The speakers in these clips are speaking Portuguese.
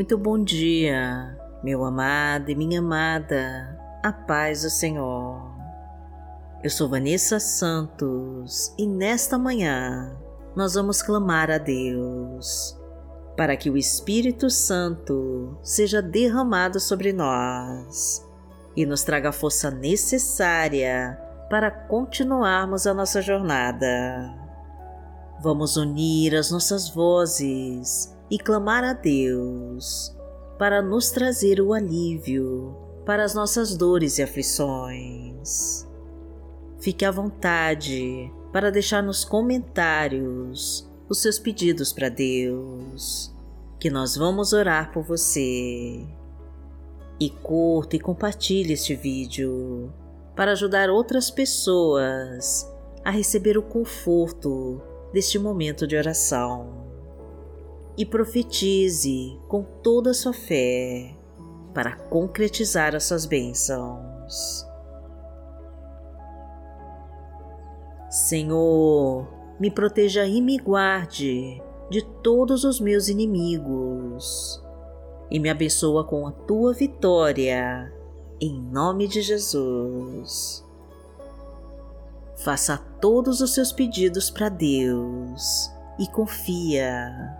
Muito bom dia, meu amado e minha amada, a paz do Senhor. Eu sou Vanessa Santos e nesta manhã nós vamos clamar a Deus para que o Espírito Santo seja derramado sobre nós e nos traga a força necessária para continuarmos a nossa jornada. Vamos unir as nossas vozes e clamar a Deus para nos trazer o alívio para as nossas dores e aflições. Fique à vontade para deixar nos comentários os seus pedidos para Deus, que nós vamos orar por você. E curta e compartilhe este vídeo para ajudar outras pessoas a receber o conforto deste momento de oração e profetize com toda a sua fé para concretizar as suas bênçãos. Senhor, me proteja e me guarde de todos os meus inimigos e me abençoa com a tua vitória, em nome de Jesus. Faça todos os seus pedidos para Deus e confia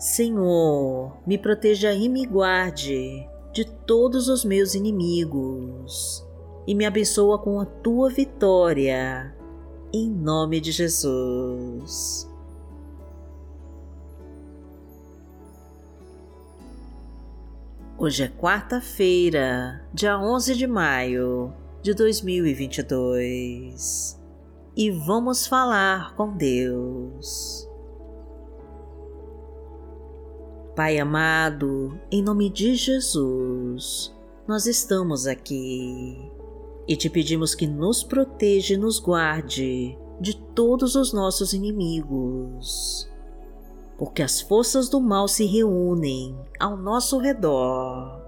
Senhor, me proteja e me guarde de todos os meus inimigos e me abençoa com a tua vitória, em nome de Jesus. Hoje é quarta-feira, dia 11 de maio de 2022 e vamos falar com Deus. Pai amado, em nome de Jesus, nós estamos aqui e te pedimos que nos proteja e nos guarde de todos os nossos inimigos, porque as forças do mal se reúnem ao nosso redor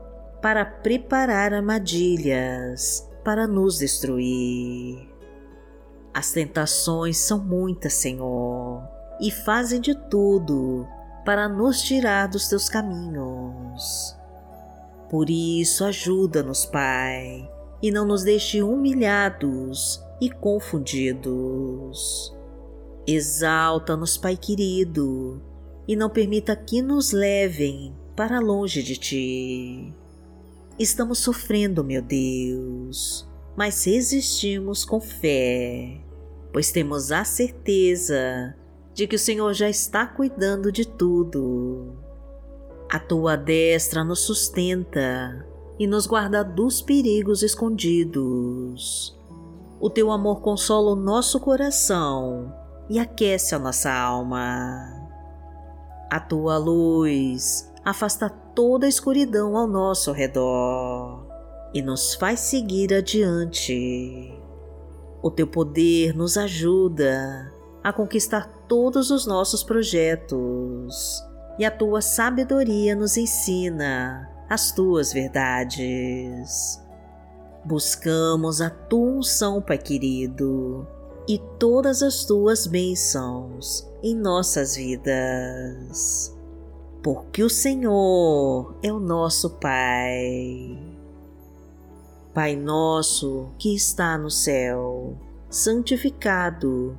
para preparar armadilhas para nos destruir. As tentações são muitas, Senhor, e fazem de tudo para nos tirar dos teus caminhos. Por isso, ajuda-nos, Pai, e não nos deixe humilhados e confundidos. Exalta-nos, Pai querido, e não permita que nos levem para longe de Ti. Estamos sofrendo, meu Deus, mas resistimos com fé, pois temos a certeza de que o Senhor já está cuidando de tudo. A tua destra nos sustenta e nos guarda dos perigos escondidos. O teu amor consola o nosso coração e aquece a nossa alma. A tua luz afasta toda a escuridão ao nosso redor e nos faz seguir adiante. O teu poder nos ajuda a conquistar todos os nossos projetos e a tua sabedoria nos ensina as tuas verdades. Buscamos a tua unção, Pai querido, e todas as tuas bênçãos em nossas vidas, porque o Senhor é o nosso Pai. Pai nosso que está no céu, santificado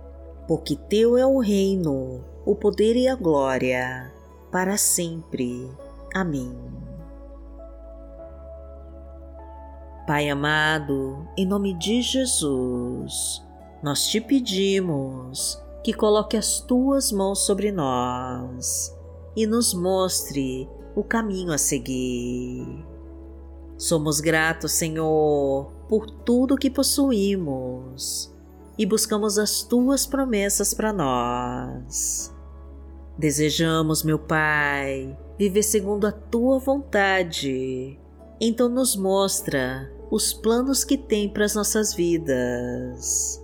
porque teu é o reino, o poder e a glória, para sempre. Amém. Pai amado, em nome de Jesus, nós te pedimos que coloque as tuas mãos sobre nós e nos mostre o caminho a seguir. Somos gratos, Senhor, por tudo que possuímos e buscamos as tuas promessas para nós. Desejamos, meu Pai, viver segundo a tua vontade. Então nos mostra os planos que tem para as nossas vidas.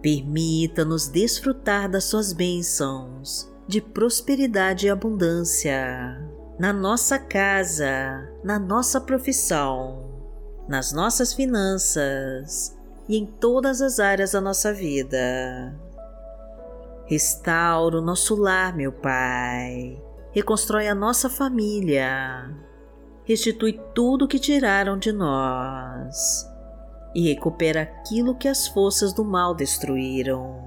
Permita-nos desfrutar das suas bênçãos de prosperidade e abundância na nossa casa, na nossa profissão, nas nossas finanças e em todas as áreas da nossa vida. Restaura o nosso lar, meu Pai. Reconstrói a nossa família. Restitui tudo que tiraram de nós e recupera aquilo que as forças do mal destruíram.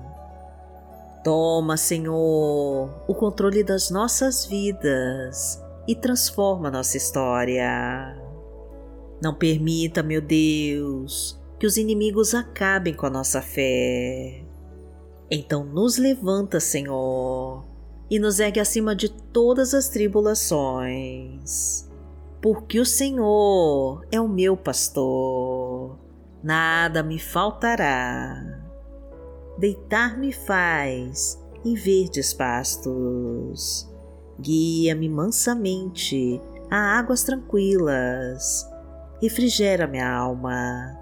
Toma, Senhor, o controle das nossas vidas e transforma nossa história. Não permita, meu Deus, que os inimigos acabem com a nossa fé. Então nos levanta, Senhor, e nos ergue acima de todas as tribulações. Porque o Senhor é o meu pastor, nada me faltará. Deitar-me faz em verdes pastos. Guia-me mansamente a águas tranquilas. Refrigera minha alma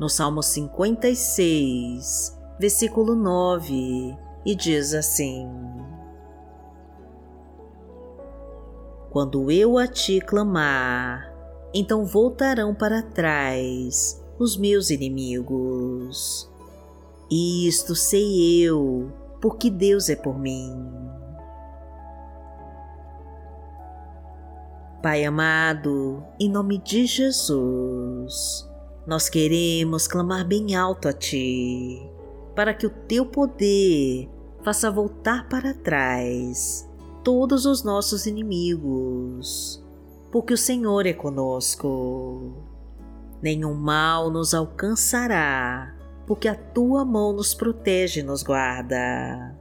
no Salmo 56, versículo 9, e diz assim: Quando eu a ti clamar, então voltarão para trás os meus inimigos. Isto sei eu, porque Deus é por mim. Pai amado, em nome de Jesus, nós queremos clamar bem alto a Ti, para que o Teu poder faça voltar para trás todos os nossos inimigos, porque o Senhor é conosco. Nenhum mal nos alcançará, porque a Tua mão nos protege e nos guarda.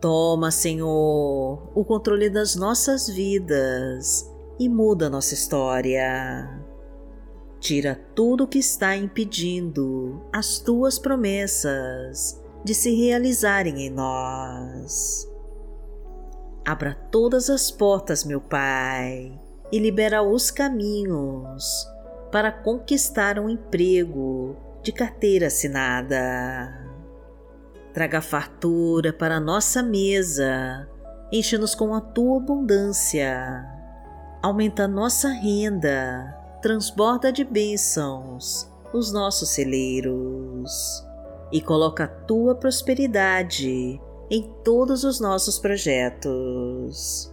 Toma, Senhor, o controle das nossas vidas e muda nossa história. Tira tudo o que está impedindo as tuas promessas de se realizarem em nós. Abra todas as portas, meu Pai, e libera os caminhos para conquistar um emprego de carteira assinada. Traga fartura para nossa mesa, enche-nos com a tua abundância, aumenta nossa renda transborda de bênçãos os nossos celeiros e coloca a tua prosperidade em todos os nossos projetos.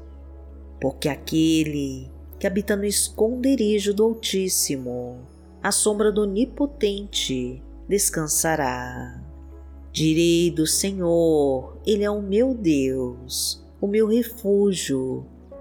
Porque aquele que habita no esconderijo do Altíssimo, à sombra do Onipotente, descansará. Direi do Senhor, Ele é o meu Deus, o meu refúgio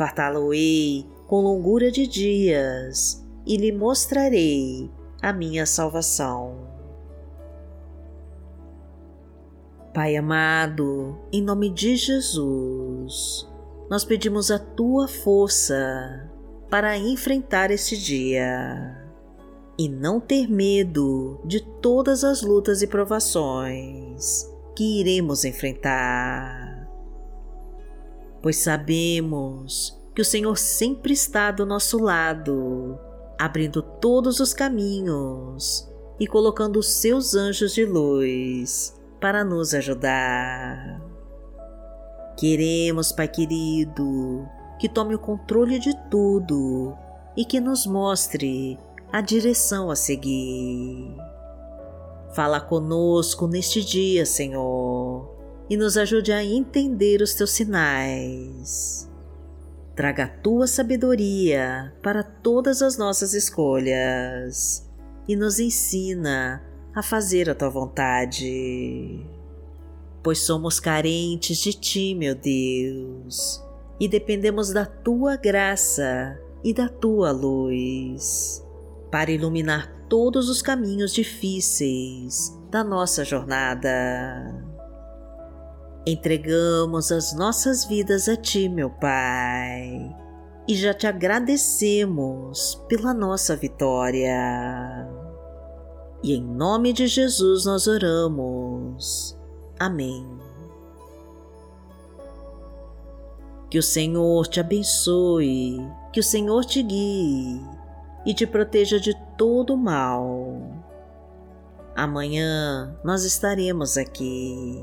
Fartá-lo-ei com longura de dias e lhe mostrarei a minha salvação. Pai amado, em nome de Jesus, nós pedimos a tua força para enfrentar este dia e não ter medo de todas as lutas e provações que iremos enfrentar. Pois sabemos que o Senhor sempre está do nosso lado, abrindo todos os caminhos e colocando os seus anjos de luz para nos ajudar. Queremos, Pai querido, que tome o controle de tudo e que nos mostre a direção a seguir. Fala conosco neste dia, Senhor, e nos ajude a entender os teus sinais. Traga a tua sabedoria para todas as nossas escolhas e nos ensina a fazer a tua vontade. Pois somos carentes de ti, meu Deus, e dependemos da tua graça e da tua luz para iluminar todos os caminhos difíceis da nossa jornada. Entregamos as nossas vidas a Ti, meu Pai, e já te agradecemos pela nossa vitória. E em nome de Jesus nós oramos. Amém. Que o Senhor te abençoe, que o Senhor te guie e te proteja de todo mal. Amanhã nós estaremos aqui,